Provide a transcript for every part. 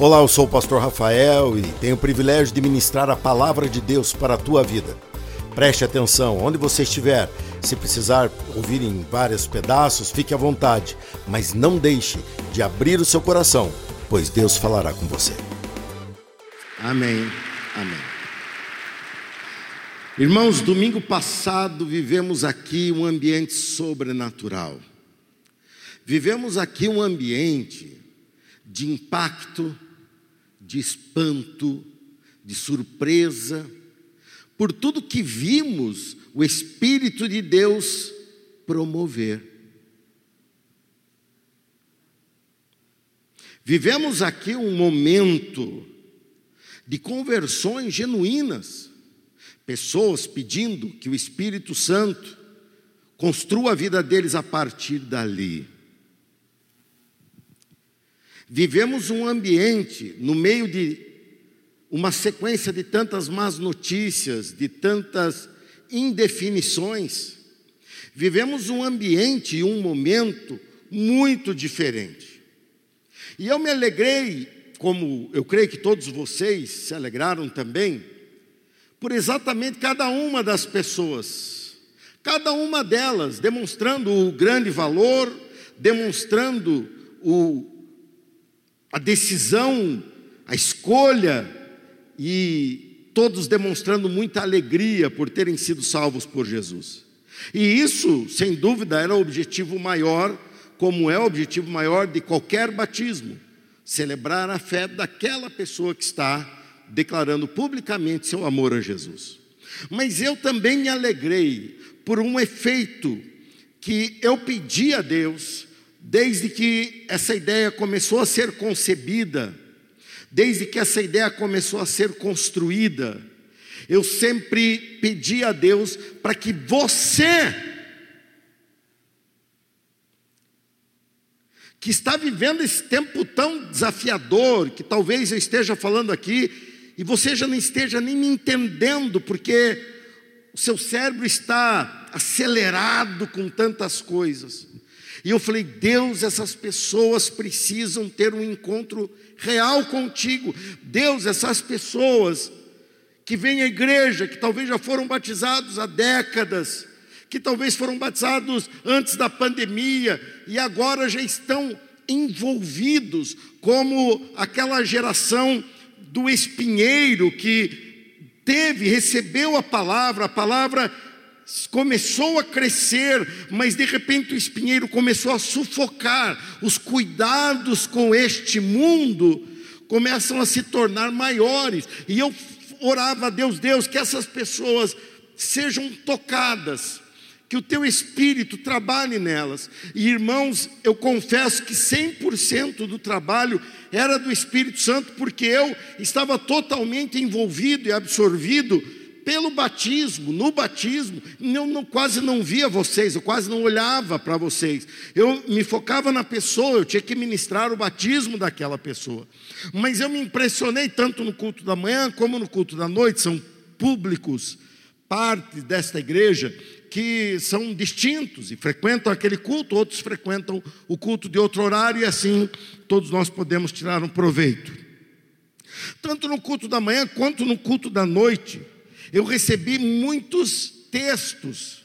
Olá, eu sou o pastor Rafael e tenho o privilégio de ministrar a palavra de Deus para a tua vida. Preste atenção, onde você estiver, se precisar ouvir em vários pedaços, fique à vontade, mas não deixe de abrir o seu coração, pois Deus falará com você. Amém. Amém. Irmãos, domingo passado vivemos aqui um ambiente sobrenatural. Vivemos aqui um ambiente de impacto, de espanto, de surpresa, por tudo que vimos o Espírito de Deus promover. Vivemos aqui um momento de conversões genuínas, pessoas pedindo que o Espírito Santo construa a vida deles a partir dali. Vivemos um ambiente no meio de uma sequência de tantas más notícias, de tantas indefinições. Vivemos um ambiente e um momento muito diferente. E eu me alegrei, como eu creio que todos vocês se alegraram também, por exatamente cada uma das pessoas, cada uma delas demonstrando o grande valor, demonstrando o a decisão, a escolha e todos demonstrando muita alegria por terem sido salvos por Jesus. E isso, sem dúvida, era o objetivo maior, como é o objetivo maior de qualquer batismo: celebrar a fé daquela pessoa que está declarando publicamente seu amor a Jesus. Mas eu também me alegrei por um efeito que eu pedi a Deus desde que essa ideia começou a ser concebida, desde que essa ideia começou a ser construída, eu sempre pedi a Deus para que você, que está vivendo esse tempo tão desafiador, que talvez eu esteja falando aqui, e você já não esteja nem me entendendo, porque o seu cérebro está acelerado com tantas coisas. E eu falei: Deus, essas pessoas precisam ter um encontro real contigo. Deus, essas pessoas que vêm à igreja, que talvez já foram batizados há décadas, que talvez foram batizados antes da pandemia e agora já estão envolvidos, como aquela geração do espinheiro que teve, recebeu a palavra, a palavra começou a crescer, mas de repente o espinheiro começou a sufocar. Os cuidados com este mundo começam a se tornar maiores. E eu orava a Deus, Deus, que essas pessoas sejam tocadas, que o teu espírito trabalhe nelas. E irmãos, eu confesso que 100% do trabalho era do Espírito Santo, porque eu estava totalmente envolvido e absorvido pelo batismo, no batismo, eu não, quase não via vocês, eu quase não olhava para vocês. Eu me focava na pessoa, eu tinha que ministrar o batismo daquela pessoa. Mas eu me impressionei tanto no culto da manhã como no culto da noite, são públicos, parte desta igreja, que são distintos e frequentam aquele culto, outros frequentam o culto de outro horário, e assim todos nós podemos tirar um proveito. Tanto no culto da manhã quanto no culto da noite, eu recebi muitos textos,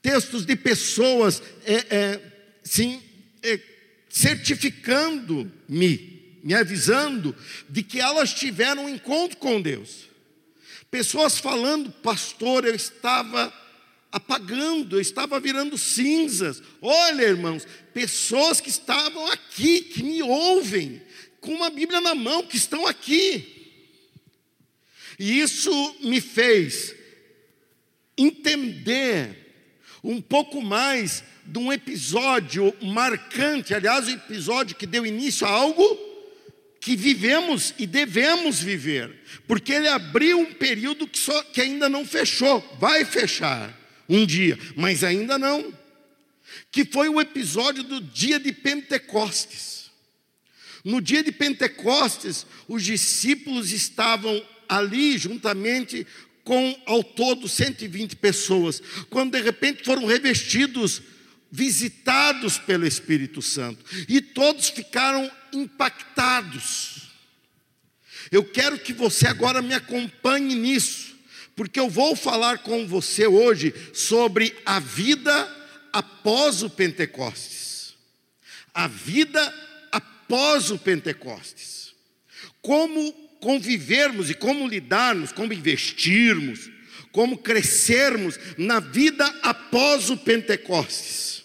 textos de pessoas, é, é, sim, é, certificando-me, me avisando de que elas tiveram um encontro com Deus. Pessoas falando, pastor, eu estava apagando, eu estava virando cinzas. Olha, irmãos, pessoas que estavam aqui, que me ouvem, com uma Bíblia na mão, que estão aqui. E isso me fez entender um pouco mais de um episódio marcante, aliás, um episódio que deu início a algo que vivemos e devemos viver, porque ele abriu um período que, só, que ainda não fechou, vai fechar um dia, mas ainda não, que foi o episódio do dia de Pentecostes. No dia de Pentecostes, os discípulos estavam ali juntamente com ao todo 120 pessoas, quando de repente foram revestidos, visitados pelo Espírito Santo, e todos ficaram impactados. Eu quero que você agora me acompanhe nisso, porque eu vou falar com você hoje sobre a vida após o Pentecostes. A vida após o Pentecostes. Como convivermos e como lidarmos, como investirmos, como crescermos na vida após o Pentecostes.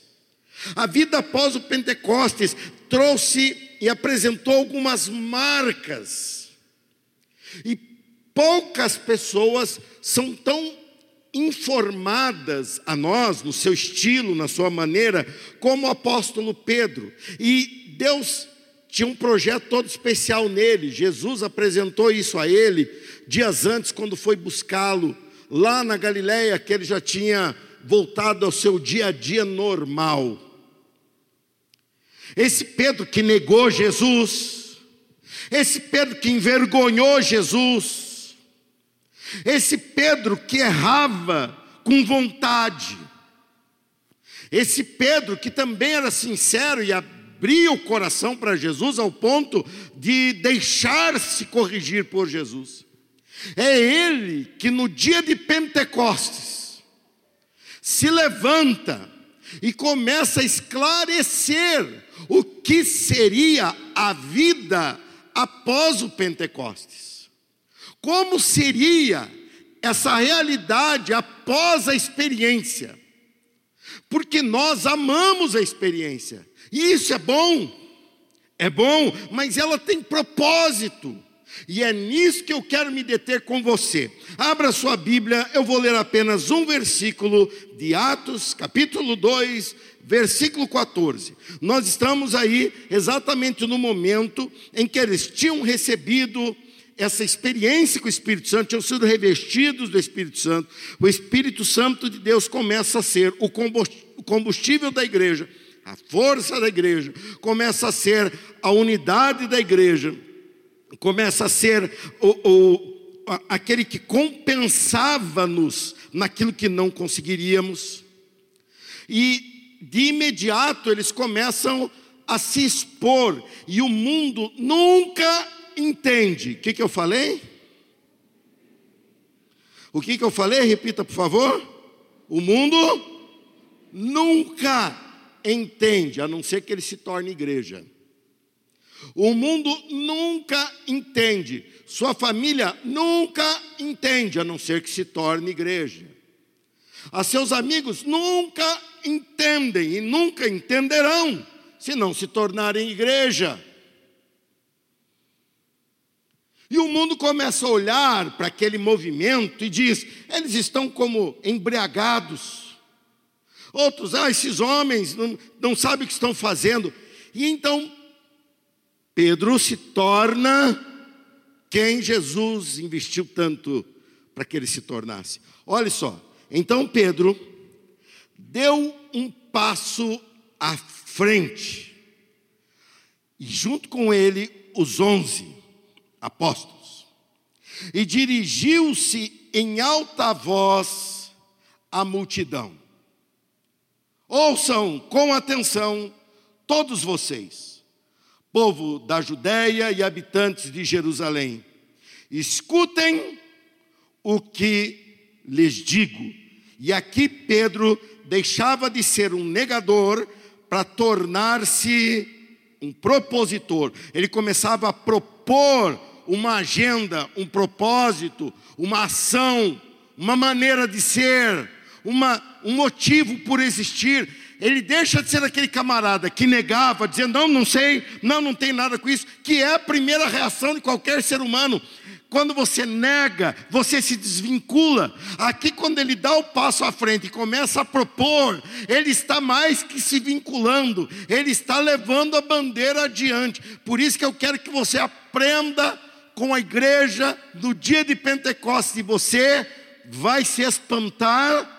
A vida após o Pentecostes trouxe e apresentou algumas marcas. E poucas pessoas são tão informadas a nós, no seu estilo, na sua maneira, como o apóstolo Pedro. E Deus tinha um projeto todo especial nele. Jesus apresentou isso a ele dias antes, quando foi buscá-lo lá na Galiléia, que ele já tinha voltado ao seu dia a dia normal. Esse Pedro que negou Jesus, esse Pedro que envergonhou Jesus, esse Pedro que errava com vontade, esse Pedro que também era sincero e abria o coração para Jesus ao ponto de deixar-se corrigir por Jesus. É ele que no dia de Pentecostes se levanta e começa a esclarecer o que seria a vida após o Pentecostes. Como seria essa realidade após a experiência? Porque nós amamos a experiência. E isso é bom. É bom, mas ela tem propósito. E é nisso que eu quero me deter com você. Abra sua Bíblia, eu vou ler apenas um versículo de Atos, capítulo 2, versículo 14. Nós estamos aí exatamente no momento em que eles tinham recebido essa experiência com o Espírito Santo, tinham sido revestidos do Espírito Santo. O Espírito Santo de Deus começa a ser o combustível da igreja, a força da igreja, começa a ser a unidade da igreja começa a ser o, o aquele que compensava-nos naquilo que não conseguiríamos. E de imediato eles começam a se expor, e o mundo nunca entende. O que, que eu falei? O que, que eu falei? Repita, por favor. O mundo nunca entende, a não ser que ele se torne igreja. O mundo nunca entende, sua família nunca entende, a não ser que se torne igreja. A seus amigos nunca entendem e nunca entenderão se não se tornarem igreja. E o mundo começa a olhar para aquele movimento e diz: eles estão como embriagados. Outros, ah, esses homens não, não sabem o que estão fazendo. E então Pedro se torna quem Jesus investiu tanto para que ele se tornasse. Olha só, então Pedro deu um passo à frente, e junto com ele os onze apóstolos, e dirigiu-se em alta voz à multidão. Ouçam com atenção todos vocês povo da Judéia e habitantes de Jerusalém, escutem o que lhes digo. E aqui Pedro deixava de ser um negador para tornar-se um propositor. Ele começava a propor uma agenda, um propósito, uma ação, uma maneira de ser, uma, um motivo por existir ele deixa de ser aquele camarada que negava, dizendo: Não, não sei, não, não tem nada com isso, que é a primeira reação de qualquer ser humano. Quando você nega, você se desvincula. Aqui, quando ele dá o passo à frente e começa a propor, ele está mais que se vinculando, ele está levando a bandeira adiante. Por isso que eu quero que você aprenda com a igreja no dia de Pentecostes, e você vai se espantar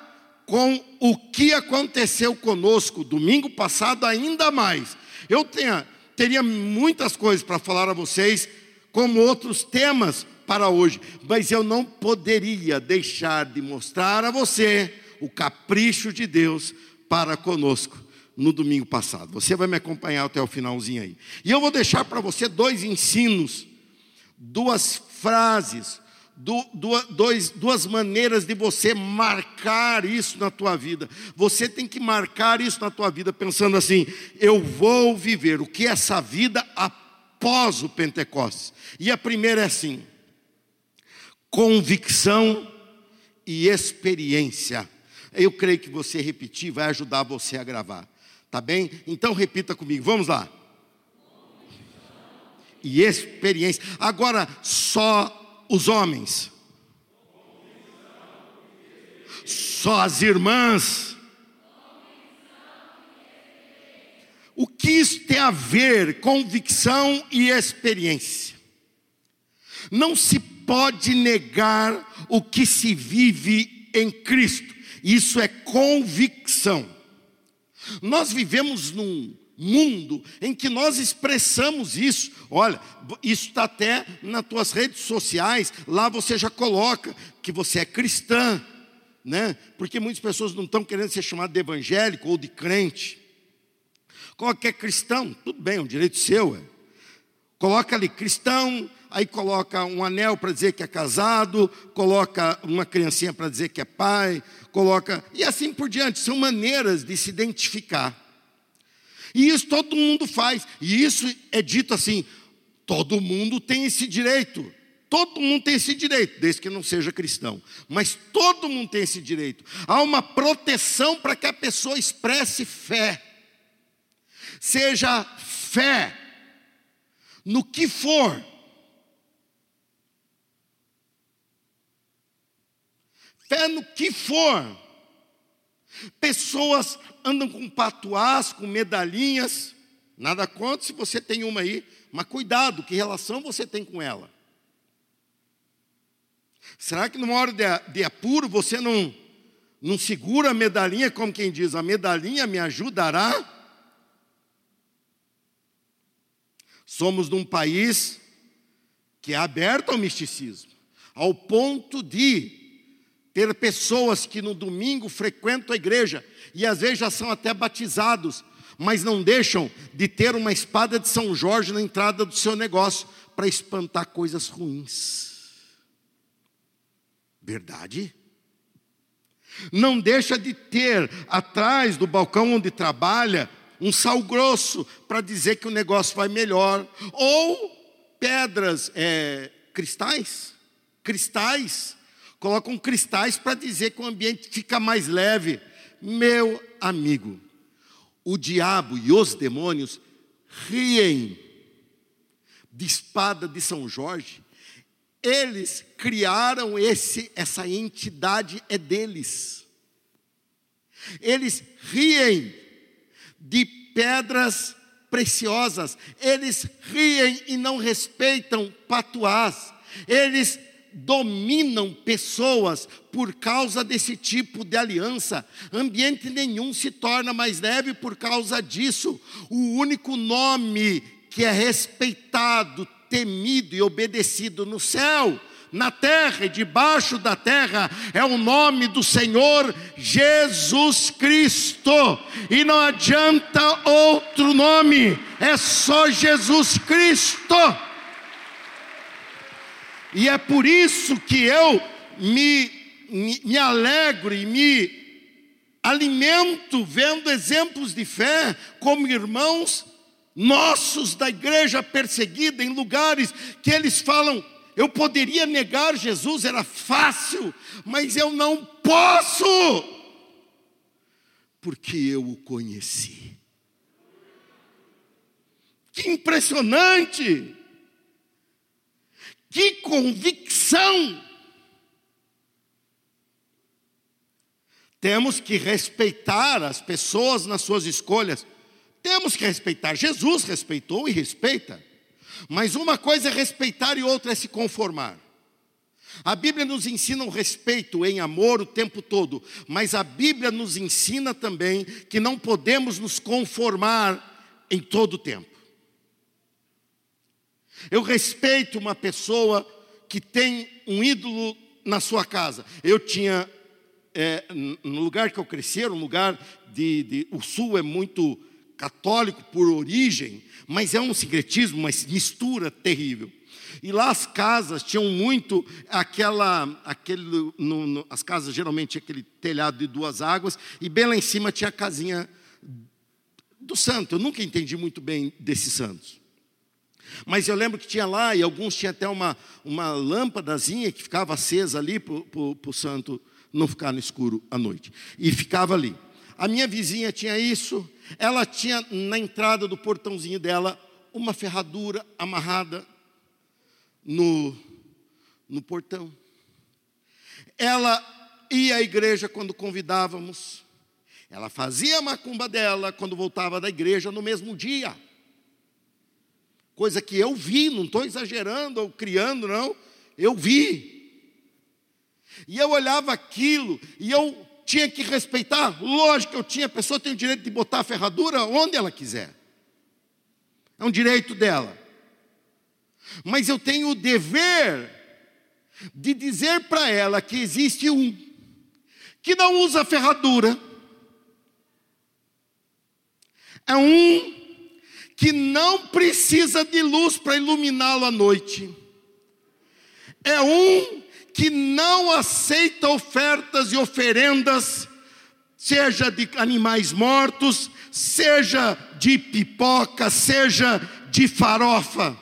com o que aconteceu conosco domingo passado, ainda mais. Eu tenha, teria muitas coisas para falar a vocês, como outros temas para hoje, mas eu não poderia deixar de mostrar a você o capricho de Deus para conosco no domingo passado. Você vai me acompanhar até o finalzinho aí. E eu vou deixar para você dois ensinos duas frases, duas, maneiras de você marcar isso na tua vida. Você tem que marcar isso na tua vida pensando assim: eu vou viver o que é essa vida após o Pentecostes. E a primeira é assim: convicção e experiência. Eu creio que você repetir vai ajudar você a gravar. Tá bem? Então repita comigo. Vamos lá. E experiência. Agora só os homens, só as irmãs. O que isso tem a ver convicção e experiência? Não se pode negar o que se vive em Cristo. Isso é convicção. Nós vivemos num mundo em que nós expressamos isso. Olha, isso está até nas tuas redes sociais, lá você já coloca que você é cristã, né? Porque muitas pessoas não estão querendo ser chamado de evangélico ou de crente. Qualquer cristão, tudo bem, é um direito seu. É. Coloca ali cristão, aí coloca um anel para dizer que é casado, coloca uma criancinha para dizer que é pai, coloca e assim por diante. São maneiras de se identificar. E isso todo mundo faz. E isso é dito assim: todo mundo tem esse direito. Todo mundo tem esse direito, desde que não seja cristão. Mas todo mundo tem esse direito. Há uma proteção para que a pessoa expresse fé. Seja fé no que for. Fé no que for. Pessoas andam com patuás, com medalhinhas. Nada contra se você tem uma aí, mas cuidado, que relação você tem com ela? Será que numa hora de, de apuro você não, não segura a medalhinha, como quem diz, a medalhinha me ajudará? Somos num país que é aberto ao misticismo, ao ponto de ter pessoas que no domingo frequentam a igreja e às vezes já são até batizados, mas não deixam de ter uma espada de São Jorge na entrada do seu negócio para espantar coisas ruins. Verdade? Não deixa de ter atrás do balcão onde trabalha um sal grosso para dizer que o negócio vai melhor, ou pedras, é, cristais, cristais colocam cristais para dizer que o ambiente fica mais leve. Meu amigo, o diabo e os demônios riem de espada de São Jorge. Eles criaram esse essa entidade é deles. Eles riem de pedras preciosas. Eles riem e não respeitam patuás. Eles dominam pessoas por causa desse tipo de aliança. Ambiente nenhum se torna mais leve por causa disso. O único nome que é respeitado, temido e obedecido no céu, na terra e debaixo da terra é o nome do Senhor Jesus Cristo. E não adianta outro nome, é só Jesus Cristo. E é por isso que eu me, me, me alegro e me alimento vendo exemplos de fé como irmãos nossos da igreja perseguida em lugares que eles falam eu poderia negar Jesus, era fácil, mas eu não posso, porque eu o conheci. Que impressionante! Que convicção! Temos que respeitar as pessoas nas suas escolhas. Temos que respeitar. Jesus respeitou e respeita. Mas uma coisa é respeitar e outra é se conformar. A Bíblia nos ensina o respeito em amor o tempo todo, mas a Bíblia nos ensina também que não podemos nos conformar em todo o tempo. Eu respeito uma pessoa que tem um ídolo na sua casa. Eu tinha, é, no lugar que eu cresci, um lugar de, de. O sul é muito católico por origem, mas é um sincretismo, uma mistura terrível. E lá as casas tinham muito aquela, aquele, no, no, as casas geralmente aquele telhado de duas águas, e bem lá em cima tinha a casinha do santo. Eu nunca entendi muito bem desses santos. Mas eu lembro que tinha lá, e alguns tinham até uma, uma lâmpadazinha que ficava acesa ali para o santo não ficar no escuro à noite. E ficava ali. A minha vizinha tinha isso, ela tinha na entrada do portãozinho dela uma ferradura amarrada no, no portão. Ela ia à igreja quando convidávamos, ela fazia a macumba dela quando voltava da igreja no mesmo dia. Coisa que eu vi, não estou exagerando ou criando, não. Eu vi. E eu olhava aquilo e eu tinha que respeitar. Lógico que eu tinha, a pessoa tem o direito de botar a ferradura onde ela quiser. É um direito dela. Mas eu tenho o dever de dizer para ela que existe um que não usa ferradura, é um que não precisa de luz para iluminá-lo à noite, é um que não aceita ofertas e oferendas, seja de animais mortos, seja de pipoca, seja de farofa.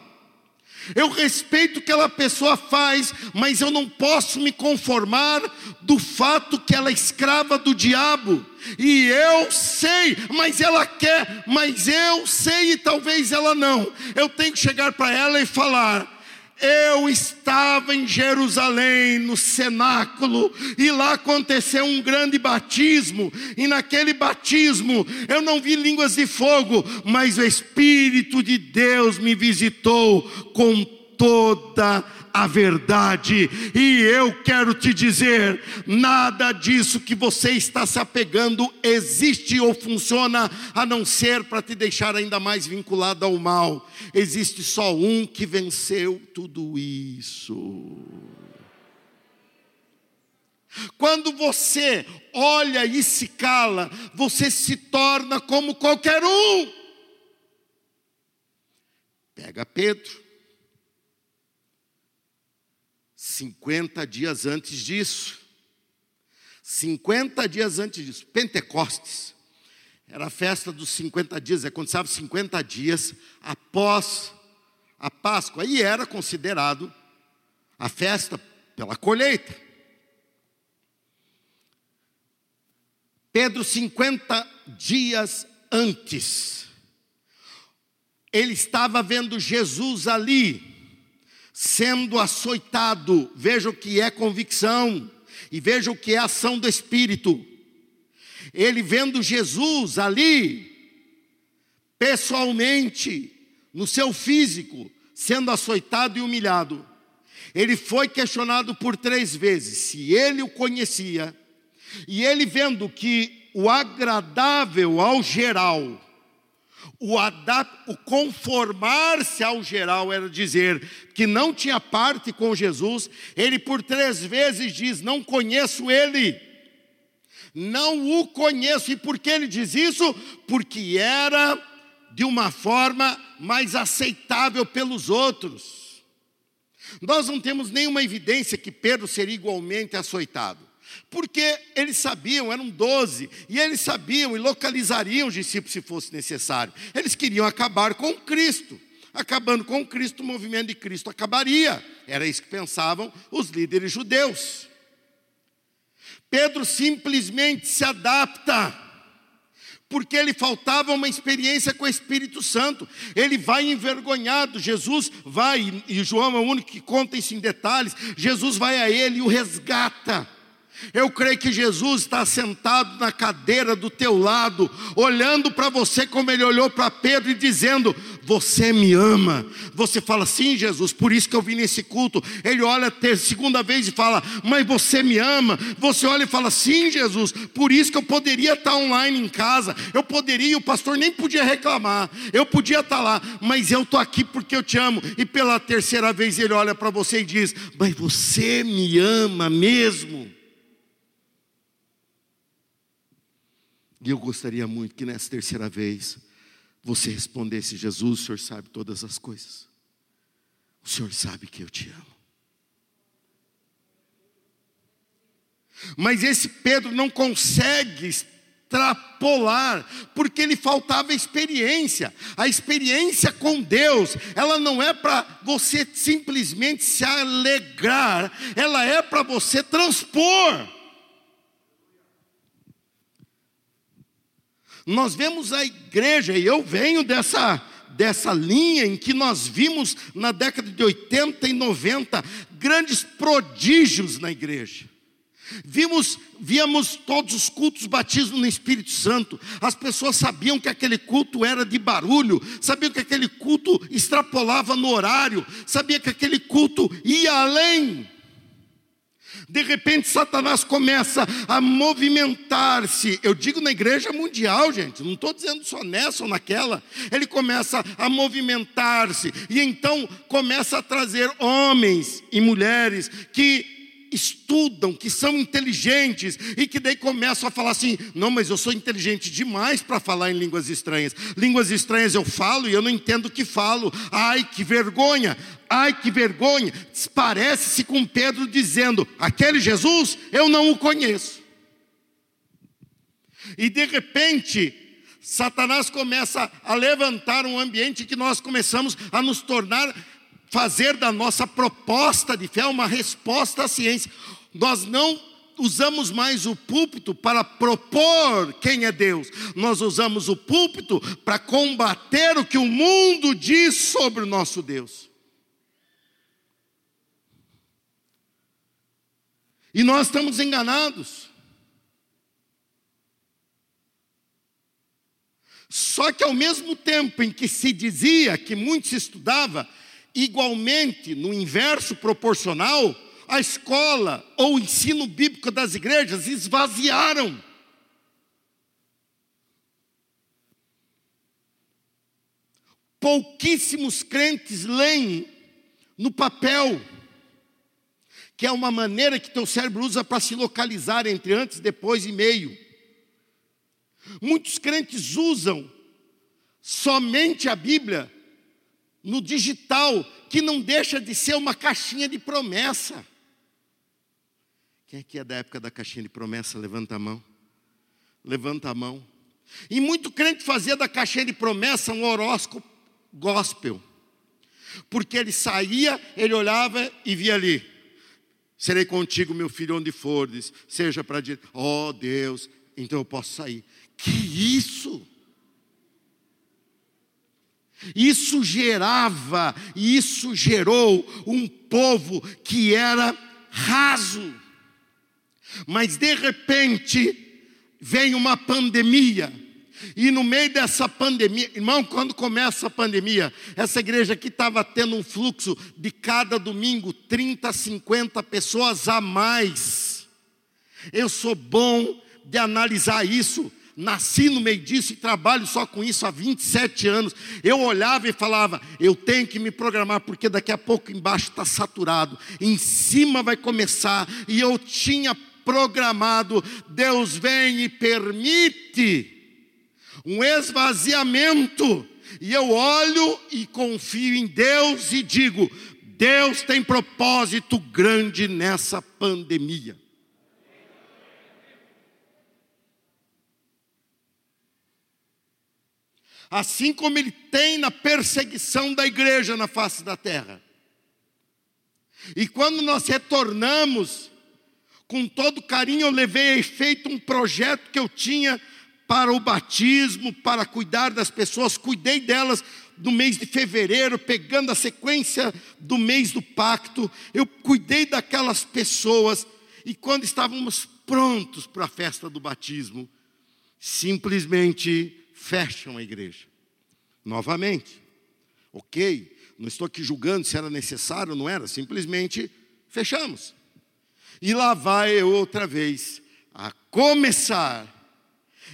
Eu respeito o que aquela pessoa faz, mas eu não posso me conformar do fato que ela é escrava do diabo. E eu sei, mas ela quer, mas eu sei e talvez ela não. Eu tenho que chegar para ela e falar: eu estava em Jerusalém, no cenáculo, e lá aconteceu um grande batismo, e naquele batismo eu não vi línguas de fogo, mas o Espírito de Deus me visitou com toda a verdade, e eu quero te dizer: nada disso que você está se apegando existe ou funciona a não ser para te deixar ainda mais vinculado ao mal. Existe só um que venceu tudo isso. Quando você olha e se cala, você se torna como qualquer um. Pega Pedro, 50 dias antes disso, 50 dias antes disso, Pentecostes, era a festa dos 50 dias, é quando sabe 50 dias após a Páscoa, e era considerado a festa pela colheita. Pedro, 50 dias antes, ele estava vendo Jesus ali, sendo açoitado. Veja o que é convicção e veja o que é ação do Espírito. Ele vendo Jesus ali, pessoalmente, no seu físico, sendo açoitado e humilhado, ele foi questionado por três vezes se ele o conhecia, e ele vendo que o agradável ao geral, o, o conformar-se ao geral era dizer que não tinha parte com Jesus. Ele por três vezes diz: Não conheço ele, não o conheço. E por que ele diz isso? Porque era de uma forma mais aceitável pelos outros. Nós não temos nenhuma evidência que Pedro seria igualmente açoitado. Porque eles sabiam, eram doze, e eles sabiam e localizariam os discípulos se fosse necessário. Eles queriam acabar com Cristo. Acabando com Cristo, o movimento de Cristo acabaria. Era isso que pensavam os líderes judeus. Pedro simplesmente se adapta, porque ele faltava uma experiência com o Espírito Santo. Ele vai envergonhado, Jesus vai, e João é o único que conta isso em detalhes. Jesus vai a ele e o resgata. Eu creio que Jesus está sentado na cadeira do teu lado, olhando para você como ele olhou para Pedro e dizendo: Você me ama. Você fala, Sim, Jesus, por isso que eu vim nesse culto. Ele olha a segunda vez e fala: Mas você me ama. Você olha e fala, Sim, Jesus, por isso que eu poderia estar online em casa. Eu poderia, o pastor nem podia reclamar. Eu podia estar lá, mas eu estou aqui porque eu te amo. E pela terceira vez ele olha para você e diz: Mas você me ama mesmo. E eu gostaria muito que nessa terceira vez você respondesse: Jesus, o Senhor sabe todas as coisas. O Senhor sabe que eu te amo. Mas esse Pedro não consegue extrapolar, porque lhe faltava experiência. A experiência com Deus, ela não é para você simplesmente se alegrar, ela é para você transpor. Nós vemos a igreja, e eu venho dessa dessa linha em que nós vimos na década de 80 e 90 grandes prodígios na igreja. Vimos, víamos todos os cultos batismo no Espírito Santo. As pessoas sabiam que aquele culto era de barulho, sabiam que aquele culto extrapolava no horário, sabia que aquele culto ia além. De repente, Satanás começa a movimentar-se. Eu digo na igreja mundial, gente, não estou dizendo só nessa ou naquela. Ele começa a movimentar-se, e então começa a trazer homens e mulheres que estudam, que são inteligentes e que daí começam a falar assim: não, mas eu sou inteligente demais para falar em línguas estranhas. Línguas estranhas eu falo e eu não entendo o que falo. Ai, que vergonha! Ai, que vergonha! Parece-se com Pedro dizendo: aquele Jesus eu não o conheço. E de repente, Satanás começa a levantar um ambiente que nós começamos a nos tornar fazer da nossa proposta de fé uma resposta à ciência. Nós não usamos mais o púlpito para propor quem é Deus, nós usamos o púlpito para combater o que o mundo diz sobre o nosso Deus. E nós estamos enganados. Só que ao mesmo tempo em que se dizia que muito se estudava, Igualmente, no inverso proporcional, a escola ou o ensino bíblico das igrejas esvaziaram. Pouquíssimos crentes leem no papel, que é uma maneira que teu cérebro usa para se localizar entre antes, depois e meio. Muitos crentes usam somente a Bíblia no digital, que não deixa de ser uma caixinha de promessa. Quem que é da época da caixinha de promessa? Levanta a mão. Levanta a mão. E muito crente fazia da caixinha de promessa um horóscopo gospel. Porque ele saía, ele olhava e via ali: Serei contigo, meu filho, onde fores, seja para ó oh, Deus, então eu posso sair. Que isso? Isso gerava, isso gerou um povo que era raso. Mas de repente vem uma pandemia. E no meio dessa pandemia, irmão, quando começa a pandemia, essa igreja aqui estava tendo um fluxo de cada domingo 30, 50 pessoas a mais. Eu sou bom de analisar isso nasci no meio disso e trabalho só com isso há 27 anos. Eu olhava e falava: eu tenho que me programar, porque daqui a pouco embaixo está saturado, em cima vai começar, e eu tinha programado. Deus vem e permite um esvaziamento, e eu olho e confio em Deus e digo: Deus tem propósito grande nessa pandemia. Assim como ele tem na perseguição da igreja na face da terra. E quando nós retornamos, com todo carinho, eu levei a efeito um projeto que eu tinha para o batismo, para cuidar das pessoas, cuidei delas no mês de fevereiro, pegando a sequência do mês do pacto, eu cuidei daquelas pessoas, e quando estávamos prontos para a festa do batismo, simplesmente fecham a igreja. Novamente. Ok, não estou aqui julgando se era necessário ou não era, simplesmente fechamos. E lá vai eu outra vez a começar.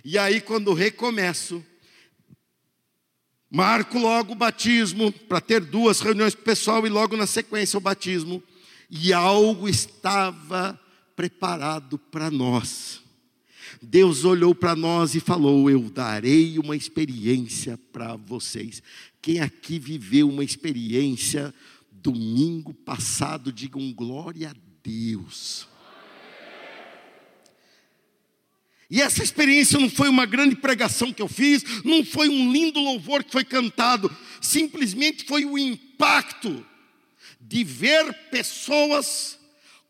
E aí, quando recomeço, marco logo o batismo, para ter duas reuniões com o pessoal e logo na sequência o batismo. E algo estava preparado para nós. Deus olhou para nós e falou: Eu darei uma experiência para vocês. Quem aqui viveu uma experiência domingo passado, digam glória a Deus. E essa experiência não foi uma grande pregação que eu fiz, não foi um lindo louvor que foi cantado, simplesmente foi o impacto de ver pessoas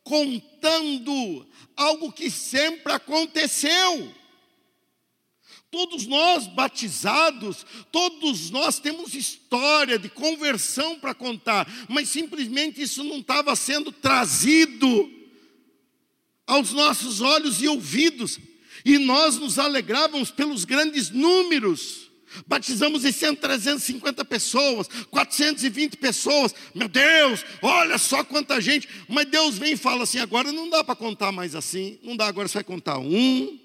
contando algo que sempre aconteceu. Todos nós batizados, todos nós temos história de conversão para contar, mas simplesmente isso não estava sendo trazido aos nossos olhos e ouvidos e nós nos alegrávamos pelos grandes números. Batizamos esse ano 350 pessoas, 420 pessoas. Meu Deus, olha só quanta gente. Mas Deus vem e fala assim: agora não dá para contar mais assim. Não dá, agora você vai contar um,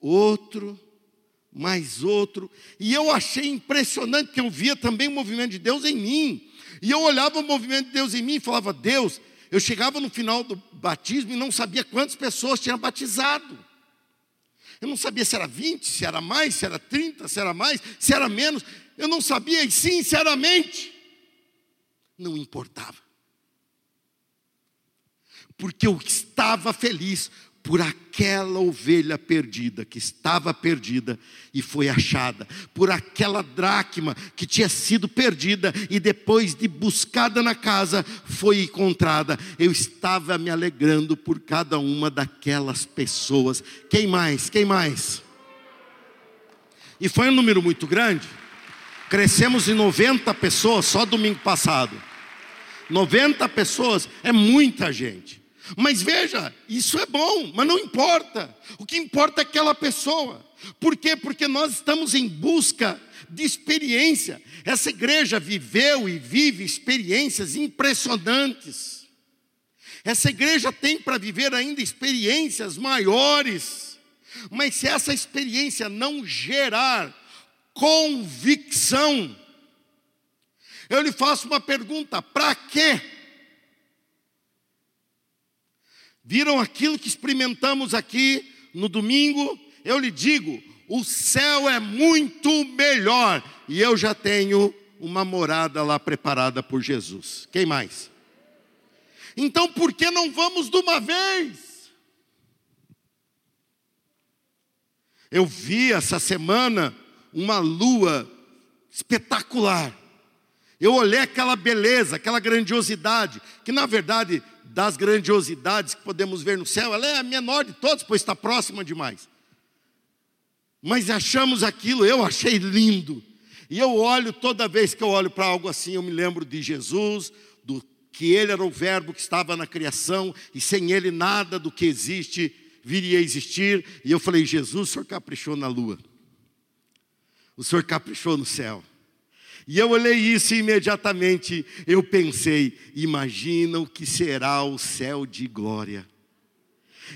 outro, mais outro. E eu achei impressionante que eu via também o movimento de Deus em mim. E eu olhava o movimento de Deus em mim e falava: Deus, eu chegava no final do batismo e não sabia quantas pessoas tinham batizado. Eu não sabia se era 20, se era mais, se era 30, se era mais, se era menos. Eu não sabia e sinceramente não importava. Porque eu estava feliz por aquela ovelha perdida que estava perdida e foi achada, por aquela dracma que tinha sido perdida e depois de buscada na casa foi encontrada. Eu estava me alegrando por cada uma daquelas pessoas. Quem mais? Quem mais? E foi um número muito grande. Crescemos em 90 pessoas só domingo passado. 90 pessoas é muita gente. Mas veja, isso é bom, mas não importa. O que importa é aquela pessoa. Por quê? Porque nós estamos em busca de experiência. Essa igreja viveu e vive experiências impressionantes. Essa igreja tem para viver ainda experiências maiores. Mas se essa experiência não gerar convicção, eu lhe faço uma pergunta: para quê? Viram aquilo que experimentamos aqui no domingo? Eu lhe digo, o céu é muito melhor e eu já tenho uma morada lá preparada por Jesus. Quem mais? Então por que não vamos de uma vez? Eu vi essa semana uma lua espetacular. Eu olhei aquela beleza, aquela grandiosidade, que na verdade das grandiosidades que podemos ver no céu, ela é a menor de todas, pois está próxima demais. Mas achamos aquilo, eu achei lindo. E eu olho, toda vez que eu olho para algo assim, eu me lembro de Jesus, do que Ele era o Verbo que estava na criação, e sem Ele nada do que existe viria a existir. E eu falei: Jesus, o Senhor caprichou na lua, o Senhor caprichou no céu. E eu olhei isso e imediatamente eu pensei: imagina o que será o céu de glória.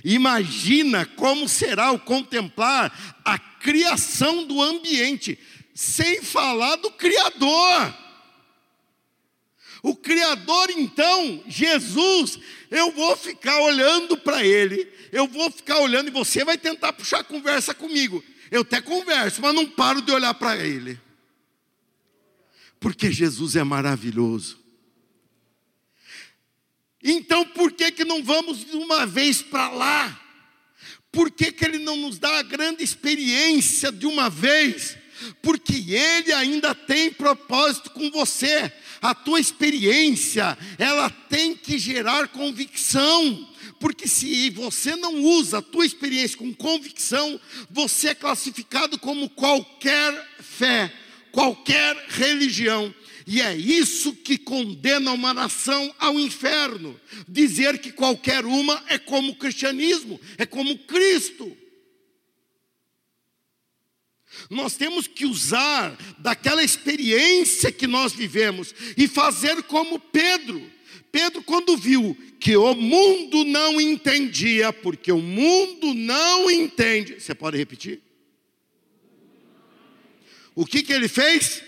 Imagina como será o contemplar a criação do ambiente, sem falar do Criador. O Criador, então, Jesus, eu vou ficar olhando para Ele, eu vou ficar olhando e você vai tentar puxar conversa comigo. Eu até converso, mas não paro de olhar para Ele porque Jesus é maravilhoso. Então, por que, que não vamos de uma vez para lá? Por que, que Ele não nos dá a grande experiência de uma vez? Porque Ele ainda tem propósito com você. A tua experiência, ela tem que gerar convicção. Porque se você não usa a tua experiência com convicção, você é classificado como qualquer fé qualquer religião. E é isso que condena uma nação ao inferno. Dizer que qualquer uma é como o cristianismo, é como Cristo. Nós temos que usar daquela experiência que nós vivemos e fazer como Pedro. Pedro, quando viu que o mundo não entendia, porque o mundo não entende. Você pode repetir? O que, que ele fez?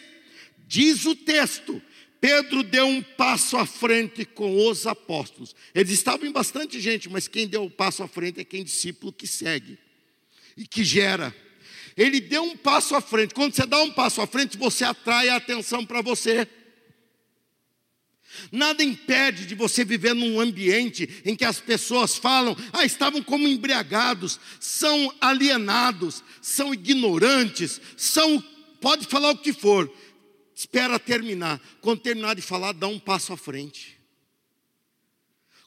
Diz o texto: Pedro deu um passo à frente com os apóstolos. Eles estavam em bastante gente, mas quem deu o um passo à frente é quem discípulo que segue e que gera. Ele deu um passo à frente. Quando você dá um passo à frente, você atrai a atenção para você. Nada impede de você viver num ambiente em que as pessoas falam, ah, estavam como embriagados, são alienados, são ignorantes, são, pode falar o que for, espera terminar. Quando terminar de falar, dá um passo à frente.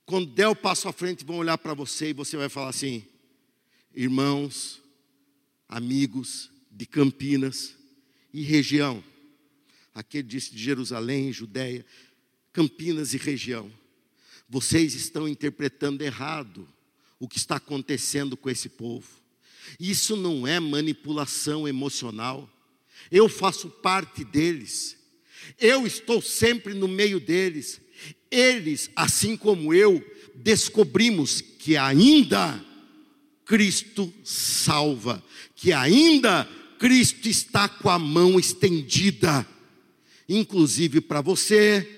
Quando der o passo à frente, vão olhar para você e você vai falar assim: irmãos, amigos de Campinas e região, aquele disse de Jerusalém, Judéia, Campinas e região, vocês estão interpretando errado o que está acontecendo com esse povo. Isso não é manipulação emocional. Eu faço parte deles. Eu estou sempre no meio deles. Eles, assim como eu, descobrimos que ainda Cristo salva, que ainda Cristo está com a mão estendida, inclusive para você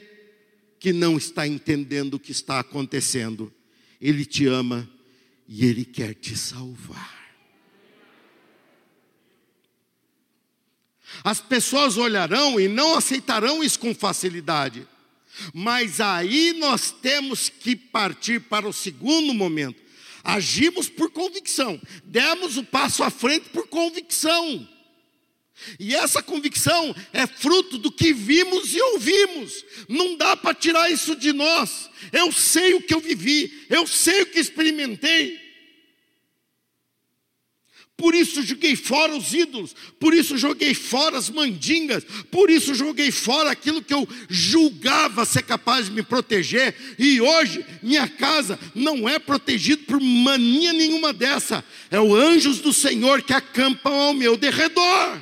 que não está entendendo o que está acontecendo. Ele te ama e ele quer te salvar. As pessoas olharão e não aceitarão isso com facilidade. Mas aí nós temos que partir para o segundo momento. Agimos por convicção, demos o passo à frente por convicção. E essa convicção é fruto do que vimos e ouvimos. Não dá para tirar isso de nós. Eu sei o que eu vivi, eu sei o que experimentei. Por isso joguei fora os ídolos, por isso joguei fora as mandingas, por isso joguei fora aquilo que eu julgava ser capaz de me proteger, e hoje minha casa não é protegida por mania nenhuma dessa, é o anjos do Senhor que acampam ao meu derredor.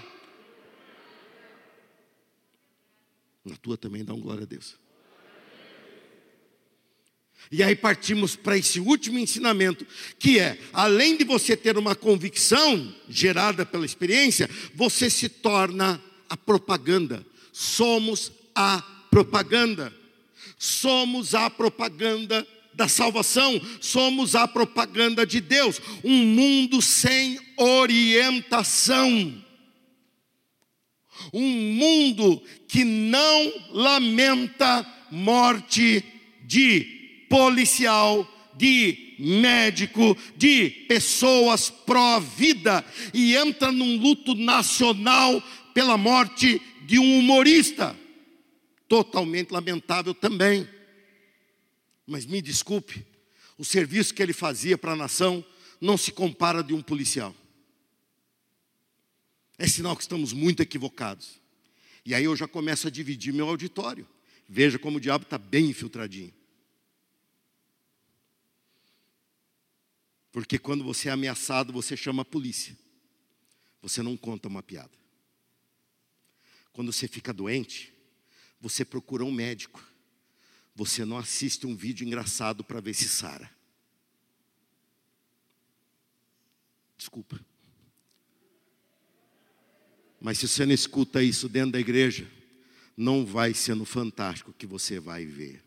Na tua também dá um glória a Deus. E aí partimos para esse último ensinamento, que é, além de você ter uma convicção gerada pela experiência, você se torna a propaganda. Somos a propaganda. Somos a propaganda da salvação, somos a propaganda de Deus. Um mundo sem orientação. Um mundo que não lamenta morte de policial, de médico, de pessoas pró-vida e entra num luto nacional pela morte de um humorista. Totalmente lamentável também. Mas me desculpe, o serviço que ele fazia para a nação não se compara de um policial. É sinal que estamos muito equivocados. E aí eu já começo a dividir meu auditório. Veja como o diabo está bem infiltradinho. Porque quando você é ameaçado, você chama a polícia. Você não conta uma piada. Quando você fica doente, você procura um médico. Você não assiste um vídeo engraçado para ver se sara. Desculpa. Mas se você não escuta isso dentro da igreja, não vai ser no fantástico que você vai ver.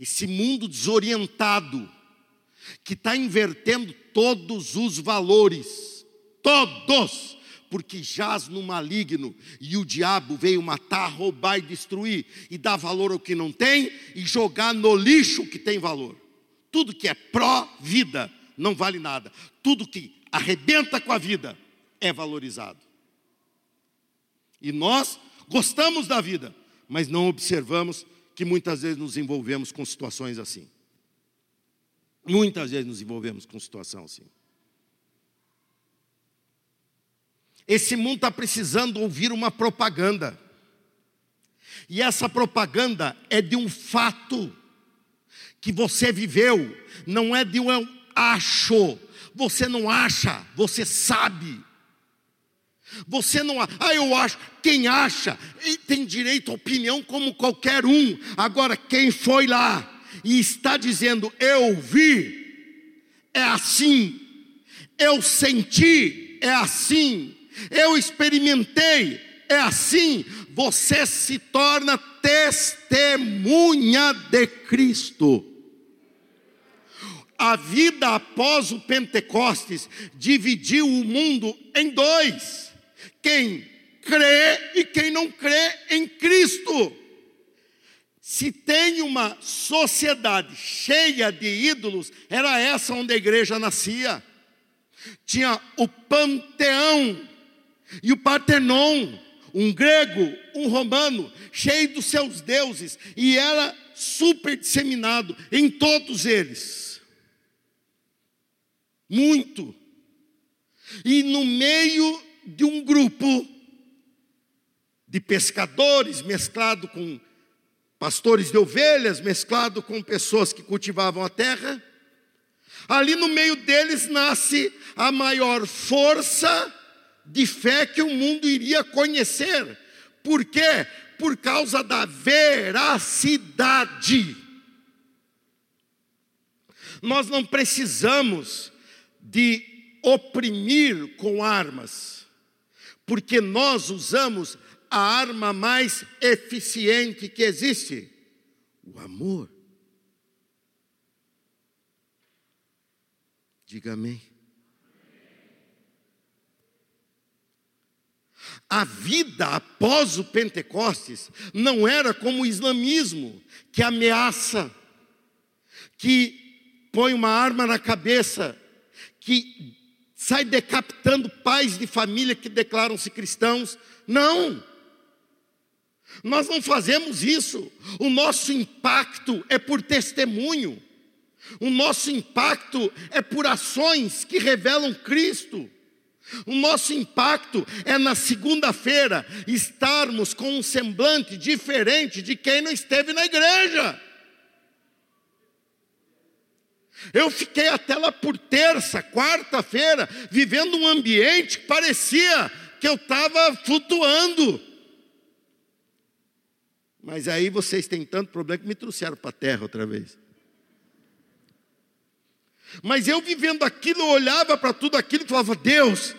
Esse mundo desorientado, que está invertendo todos os valores, todos, porque jaz no maligno e o diabo veio matar, roubar e destruir, e dar valor ao que não tem e jogar no lixo o que tem valor. Tudo que é pró-vida não vale nada, tudo que arrebenta com a vida é valorizado. E nós gostamos da vida, mas não observamos que muitas vezes nos envolvemos com situações assim. Muitas vezes nos envolvemos com situação assim. Esse mundo está precisando ouvir uma propaganda. E essa propaganda é de um fato que você viveu, não é de um acho. Você não acha, você sabe. Você não, ah, eu acho, quem acha, tem direito à opinião como qualquer um. Agora, quem foi lá e está dizendo, eu vi, é assim, eu senti, é assim, eu experimentei, é assim, você se torna testemunha de Cristo. A vida após o Pentecostes dividiu o mundo em dois: quem crê e quem não crê em Cristo. Se tem uma sociedade cheia de ídolos, era essa onde a igreja nascia. Tinha o panteão e o Partenon, um grego, um romano, cheio dos seus deuses, e era super disseminado em todos eles. Muito. E no meio de um grupo de pescadores mesclado com pastores de ovelhas, mesclado com pessoas que cultivavam a terra. Ali no meio deles nasce a maior força de fé que o mundo iria conhecer. Por quê? Por causa da veracidade. Nós não precisamos de oprimir com armas, porque nós usamos a arma mais eficiente que existe: o amor. Diga amém. A vida após o Pentecostes não era como o islamismo, que ameaça, que põe uma arma na cabeça, que sai decapitando pais de família que declaram-se cristãos. Não. Nós não fazemos isso. O nosso impacto é por testemunho. O nosso impacto é por ações que revelam Cristo. O nosso impacto é na segunda-feira estarmos com um semblante diferente de quem não esteve na igreja. Eu fiquei até lá por terça, quarta-feira, vivendo um ambiente que parecia que eu estava flutuando. Mas aí vocês têm tanto problema que me trouxeram para a terra outra vez. Mas eu vivendo aquilo, eu olhava para tudo aquilo e falava: Deus,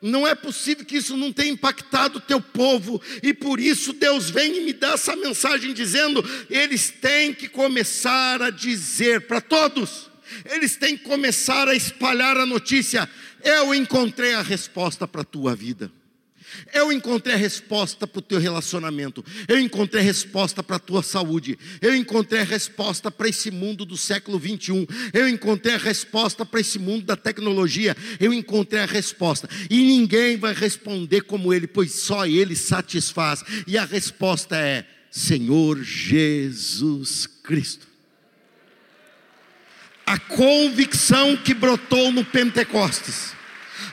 não é possível que isso não tenha impactado o teu povo, e por isso Deus vem e me dá essa mensagem dizendo: eles têm que começar a dizer para todos, eles têm que começar a espalhar a notícia: eu encontrei a resposta para a tua vida. Eu encontrei a resposta para o teu relacionamento. Eu encontrei a resposta para a tua saúde. Eu encontrei a resposta para esse mundo do século 21. Eu encontrei a resposta para esse mundo da tecnologia. Eu encontrei a resposta. E ninguém vai responder como ele, pois só ele satisfaz. E a resposta é: Senhor Jesus Cristo. A convicção que brotou no Pentecostes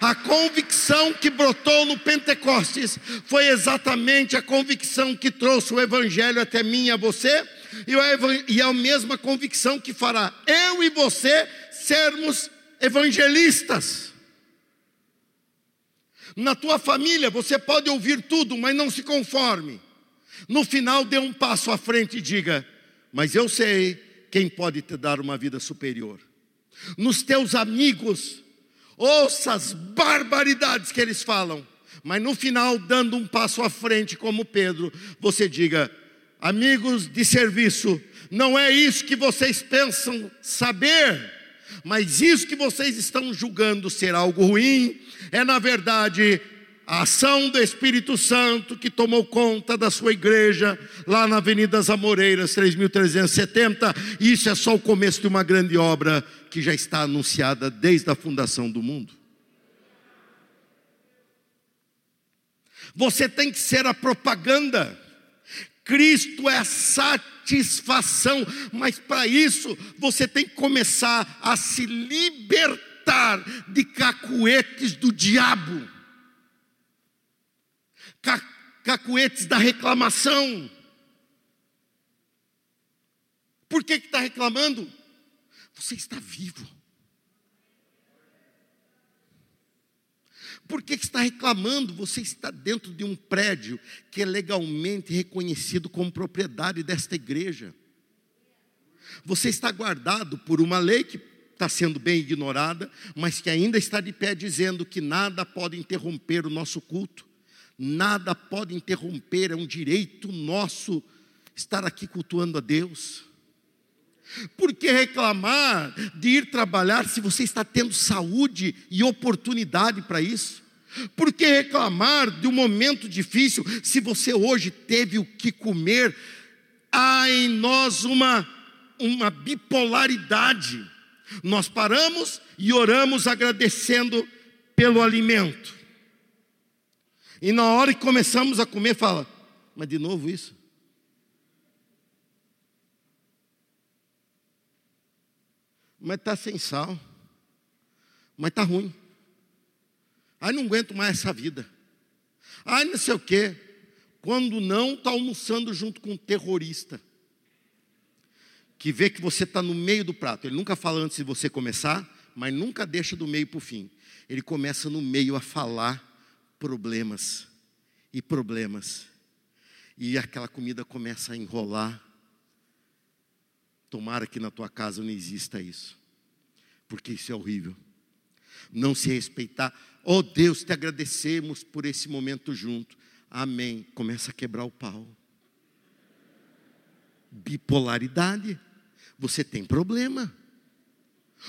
a convicção que brotou no Pentecostes foi exatamente a convicção que trouxe o Evangelho até mim e a você, e é a mesma convicção que fará eu e você sermos evangelistas. Na tua família você pode ouvir tudo, mas não se conforme. No final, dê um passo à frente e diga: Mas eu sei quem pode te dar uma vida superior. Nos teus amigos, ouça as barbaridades que eles falam, mas no final, dando um passo à frente, como Pedro, você diga: amigos de serviço, não é isso que vocês pensam saber, mas isso que vocês estão julgando ser algo ruim, é na verdade a ação do Espírito Santo que tomou conta da sua igreja lá na Avenida das Amoreiras, 3370. Isso é só o começo de uma grande obra que já está anunciada desde a fundação do mundo. Você tem que ser a propaganda. Cristo é a satisfação, mas para isso você tem que começar a se libertar de cacuetes do diabo cacuetes da reclamação. Por que está reclamando? Você está vivo. Por que está reclamando? Você está dentro de um prédio que é legalmente reconhecido como propriedade desta igreja. Você está guardado por uma lei que está sendo bem ignorada, mas que ainda está de pé dizendo que nada pode interromper o nosso culto, nada pode interromper, é um direito nosso estar aqui cultuando a Deus. Por que reclamar de ir trabalhar se você está tendo saúde e oportunidade para isso? Por que reclamar de um momento difícil se você hoje teve o que comer? Há em nós uma, uma bipolaridade. Nós paramos e oramos agradecendo pelo alimento. E na hora que começamos a comer, fala: Mas de novo isso? Mas está sem sal. Mas está ruim. Ai, não aguento mais essa vida. Ai, não sei o quê. Quando não, está almoçando junto com um terrorista. Que vê que você está no meio do prato. Ele nunca fala antes de você começar, mas nunca deixa do meio para o fim. Ele começa no meio a falar problemas e problemas. E aquela comida começa a enrolar. Tomara que na tua casa não exista isso, porque isso é horrível. Não se respeitar. Oh Deus, te agradecemos por esse momento junto. Amém. Começa a quebrar o pau. Bipolaridade. Você tem problema.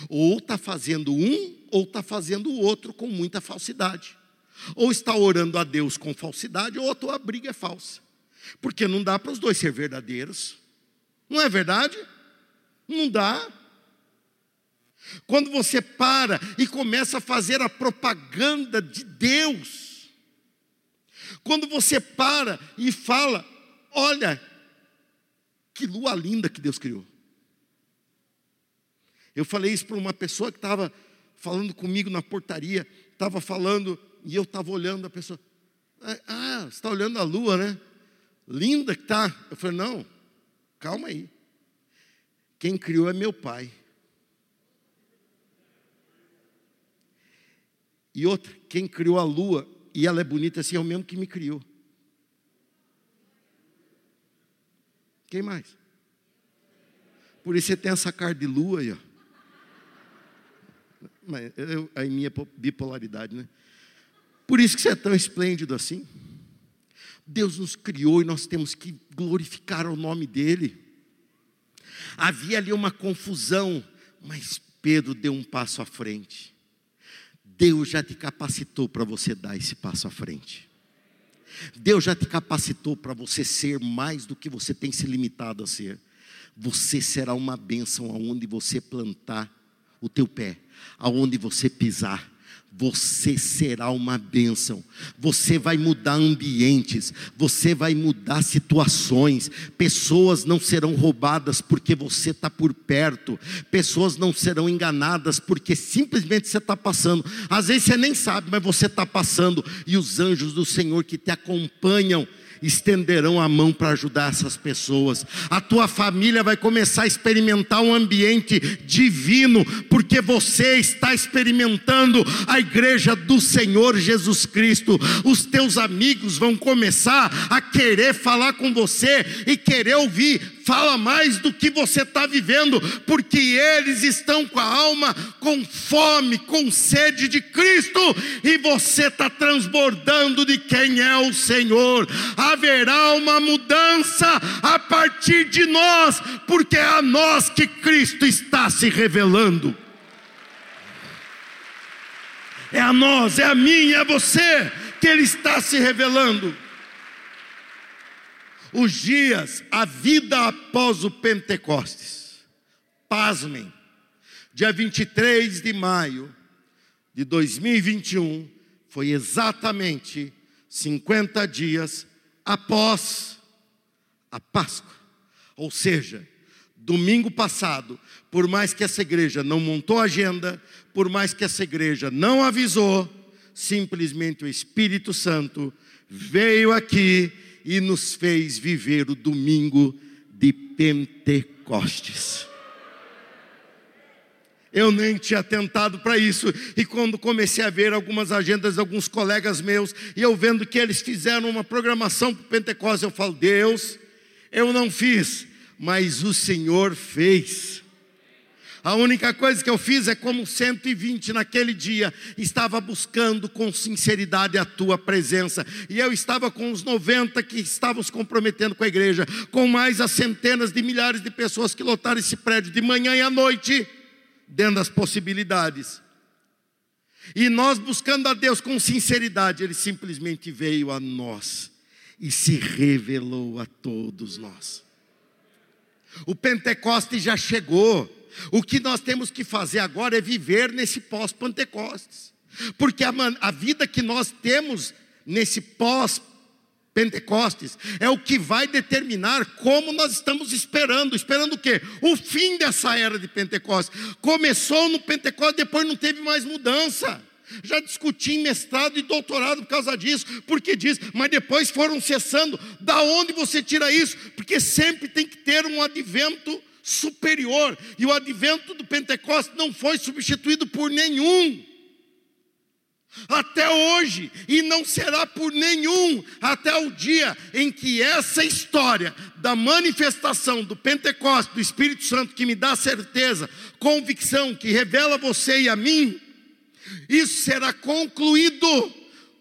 Ou está fazendo um, ou está fazendo o outro com muita falsidade. Ou está orando a Deus com falsidade, ou a tua briga é falsa. Porque não dá para os dois ser verdadeiros. Não é verdade? Não dá. Quando você para e começa a fazer a propaganda de Deus, quando você para e fala: Olha, que lua linda que Deus criou. Eu falei isso para uma pessoa que estava falando comigo na portaria, estava falando, e eu estava olhando a pessoa. Ah, você está olhando a lua, né? Linda que está. Eu falei, não, calma aí. Quem criou é meu pai. E outra, quem criou a lua e ela é bonita assim é o mesmo que me criou. Quem mais? Por isso você tem essa cara de lua aí, ó. Mas eu, a minha bipolaridade, né? Por isso que você é tão esplêndido assim. Deus nos criou e nós temos que glorificar o nome dEle. Havia ali uma confusão, mas Pedro deu um passo à frente. Deus já te capacitou para você dar esse passo à frente. Deus já te capacitou para você ser mais do que você tem se limitado a ser. Você será uma bênção aonde você plantar o teu pé, aonde você pisar você será uma bênção, você vai mudar ambientes, você vai mudar situações, pessoas não serão roubadas porque você está por perto, pessoas não serão enganadas porque simplesmente você está passando, às vezes você nem sabe, mas você está passando, e os anjos do Senhor que te acompanham, estenderão a mão para ajudar essas pessoas. A tua família vai começar a experimentar um ambiente divino, porque você está experimentando a igreja do Senhor Jesus Cristo. Os teus amigos vão começar a querer falar com você e querer ouvir fala mais do que você está vivendo, porque eles estão com a alma com fome, com sede de Cristo, e você está transbordando de quem é o Senhor. Haverá uma mudança a partir de nós, porque é a nós que Cristo está se revelando. É a nós, é a mim, é a você que Ele está se revelando os dias, a vida após o Pentecostes. Pasmem, dia 23 de maio de 2021, foi exatamente 50 dias após a Páscoa. Ou seja, domingo passado, por mais que essa igreja não montou agenda, por mais que essa igreja não avisou, simplesmente o Espírito Santo veio aqui e nos fez viver o domingo de Pentecostes. Eu nem tinha tentado para isso, e quando comecei a ver algumas agendas de alguns colegas meus, e eu vendo que eles fizeram uma programação para o Pentecostes, eu falo: Deus, eu não fiz, mas o Senhor fez. A única coisa que eu fiz é como 120 naquele dia, estava buscando com sinceridade a tua presença. E eu estava com os 90 que estavam se comprometendo com a igreja, com mais as centenas de milhares de pessoas que lotaram esse prédio de manhã e à noite, dentro das possibilidades. E nós buscando a Deus com sinceridade, Ele simplesmente veio a nós e se revelou a todos nós. O Pentecoste já chegou. O que nós temos que fazer agora é viver nesse pós-Pentecostes. Porque a, a, vida que nós temos nesse pós-Pentecostes é o que vai determinar como nós estamos esperando. Esperando o quê? O fim dessa era de Pentecostes. Começou no Pentecostes, depois não teve mais mudança. Já discuti em mestrado e doutorado por causa disso, porque diz, mas depois foram cessando. Da onde você tira isso? Porque sempre tem que ter um advento superior. E o advento do Pentecostes não foi substituído por nenhum. Até hoje, e não será por nenhum, até o dia em que essa história da manifestação do Pentecostes, do Espírito Santo, que me dá certeza, convicção, que revela a você e a mim, isso será concluído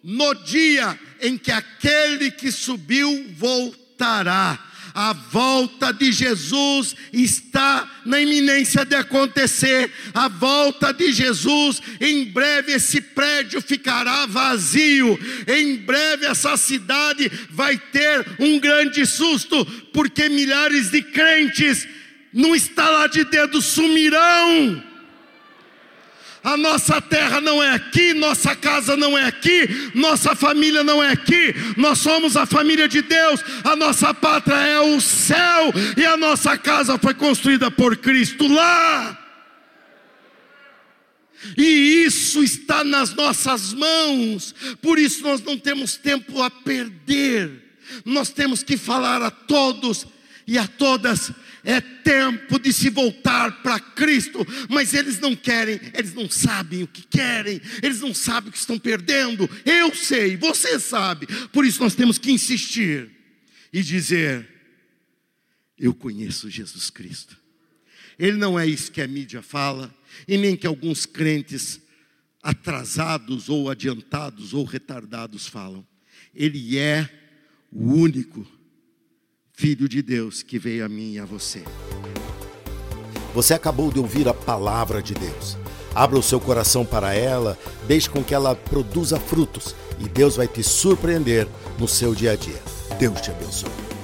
no dia em que aquele que subiu voltará a volta de Jesus está na iminência de acontecer. A volta de Jesus, em breve esse prédio ficará vazio. Em breve essa cidade vai ter um grande susto, porque milhares de crentes no estalar de dedos sumirão a nossa terra não é aqui, nossa casa não é aqui, nossa família não é aqui, nós somos a família de Deus, a nossa pátria é o céu e a nossa casa foi construída por Cristo lá. E isso está nas nossas mãos, por isso nós não temos tempo a perder, nós temos que falar a todos e a todas é tempo de se voltar para Cristo, mas eles não querem, eles não sabem o que querem, eles não sabem o que estão perdendo. Eu sei, você sabe, por isso nós temos que insistir e dizer: Eu conheço Jesus Cristo. Ele não é isso que a mídia fala, e nem que alguns crentes atrasados ou adiantados ou retardados falam. Ele é o único Filho de Deus que veio a mim e a você. Você acabou de ouvir a palavra de Deus. Abra o seu coração para ela, deixe com que ela produza frutos e Deus vai te surpreender no seu dia a dia. Deus te abençoe.